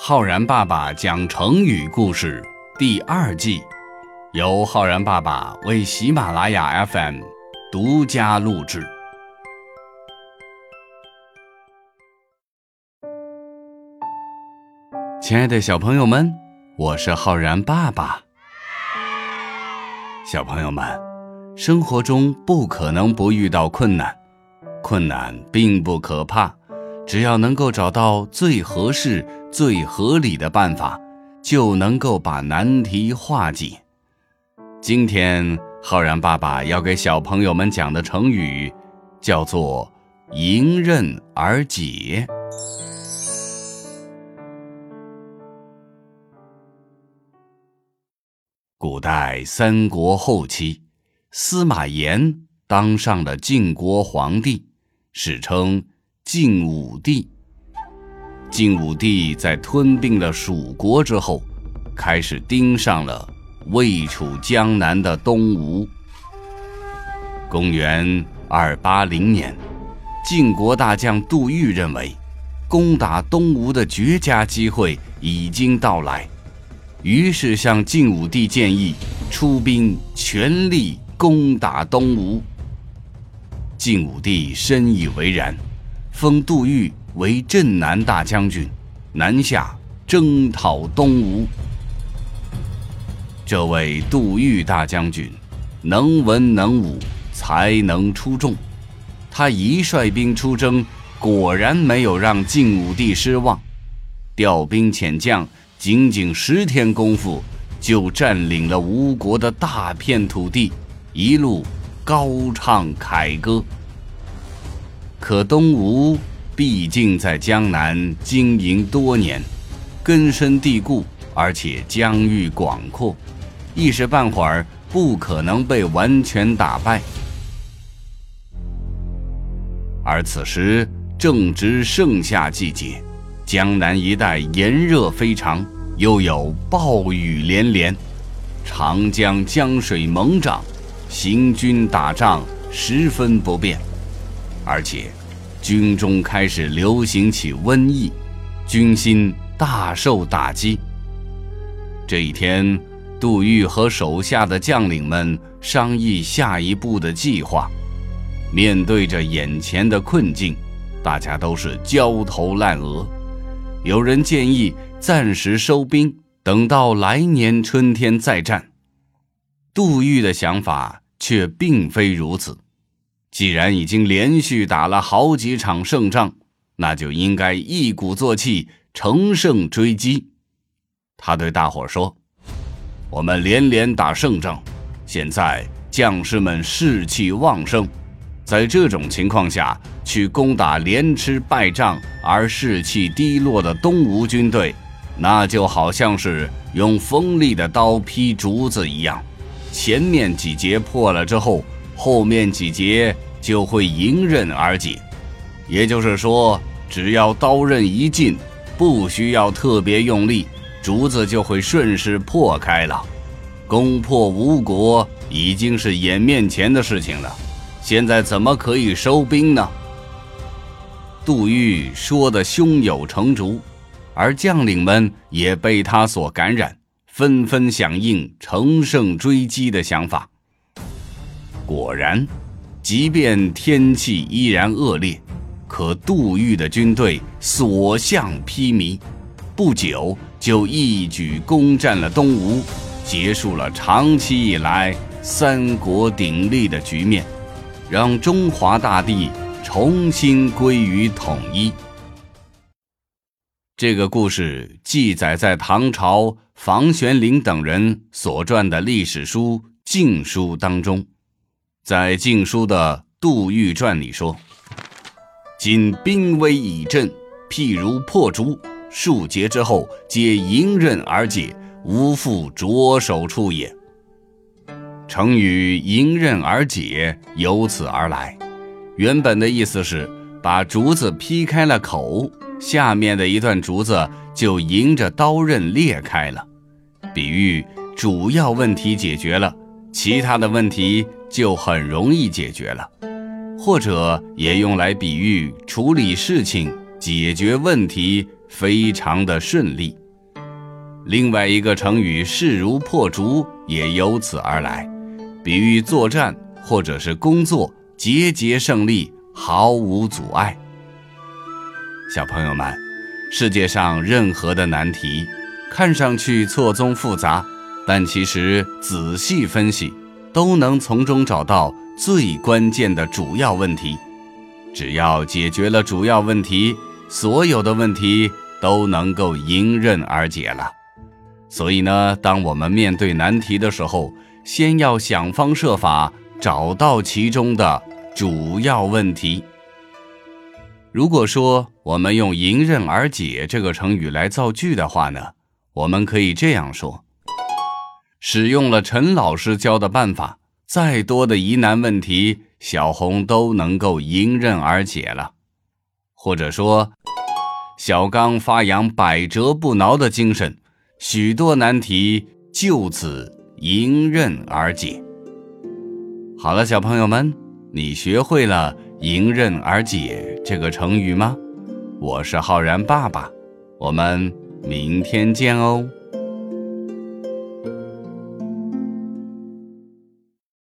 浩然爸爸讲成语故事第二季，由浩然爸爸为喜马拉雅 FM 独家录制。亲爱的小朋友们，我是浩然爸爸。小朋友们，生活中不可能不遇到困难，困难并不可怕。只要能够找到最合适、最合理的办法，就能够把难题化解。今天，浩然爸爸要给小朋友们讲的成语，叫做“迎刃而解”。古代三国后期，司马炎当上了晋国皇帝，史称。晋武帝，晋武帝在吞并了蜀国之后，开始盯上了位处江南的东吴。公元二八零年，晋国大将杜预认为，攻打东吴的绝佳机会已经到来，于是向晋武帝建议出兵全力攻打东吴。晋武帝深以为然。封杜预为镇南大将军，南下征讨东吴。这位杜预大将军能文能武，才能出众。他一率兵出征，果然没有让晋武帝失望。调兵遣将，仅仅十天功夫，就占领了吴国的大片土地，一路高唱凯歌。可东吴毕竟在江南经营多年，根深蒂固，而且疆域广阔，一时半会儿不可能被完全打败。而此时正值盛夏季节，江南一带炎热非常，又有暴雨连连，长江江水猛涨，行军打仗十分不便。而且，军中开始流行起瘟疫，军心大受打击。这一天，杜预和手下的将领们商议下一步的计划。面对着眼前的困境，大家都是焦头烂额。有人建议暂时收兵，等到来年春天再战。杜预的想法却并非如此。既然已经连续打了好几场胜仗，那就应该一鼓作气，乘胜追击。他对大伙说：“我们连连打胜仗，现在将士们士气旺盛，在这种情况下去攻打连吃败仗而士气低落的东吴军队，那就好像是用锋利的刀劈竹子一样，前面几节破了之后。”后面几节就会迎刃而解，也就是说，只要刀刃一进，不需要特别用力，竹子就会顺势破开了。攻破吴国已经是眼面前的事情了，现在怎么可以收兵呢？杜预说的胸有成竹，而将领们也被他所感染，纷纷响应乘胜追击的想法。果然，即便天气依然恶劣，可杜预的军队所向披靡，不久就一举攻占了东吴，结束了长期以来三国鼎立的局面，让中华大地重新归于统一。这个故事记载在唐朝房玄龄等人所撰的历史书《晋书》当中。在《晋书》的《杜预传》里说：“今兵危已阵，譬如破竹，数节之后，皆迎刃而解，无复着手处也。”成语“迎刃而解”由此而来，原本的意思是把竹子劈开了口，下面的一段竹子就迎着刀刃裂开了，比喻主要问题解决了，其他的问题。就很容易解决了，或者也用来比喻处理事情解决问题非常的顺利。另外一个成语“势如破竹”也由此而来，比喻作战或者是工作节节胜利，毫无阻碍。小朋友们，世界上任何的难题，看上去错综复杂，但其实仔细分析，都能从中找到最关键的主要问题。只要解决了主要问题，所有的问题都能够迎刃而解了。所以呢，当我们面对难题的时候，先要想方设法找到其中的主要问题。如果说我们用“迎刃而解”这个成语来造句的话呢，我们可以这样说：使用了陈老师教的办法，再多的疑难问题，小红都能够迎刃而解了。或者说，小刚发扬百折不挠的精神。许多难题就此迎刃而解。好了，小朋友们，你学会了“迎刃而解”这个成语吗？我是浩然爸爸，我们明天见哦。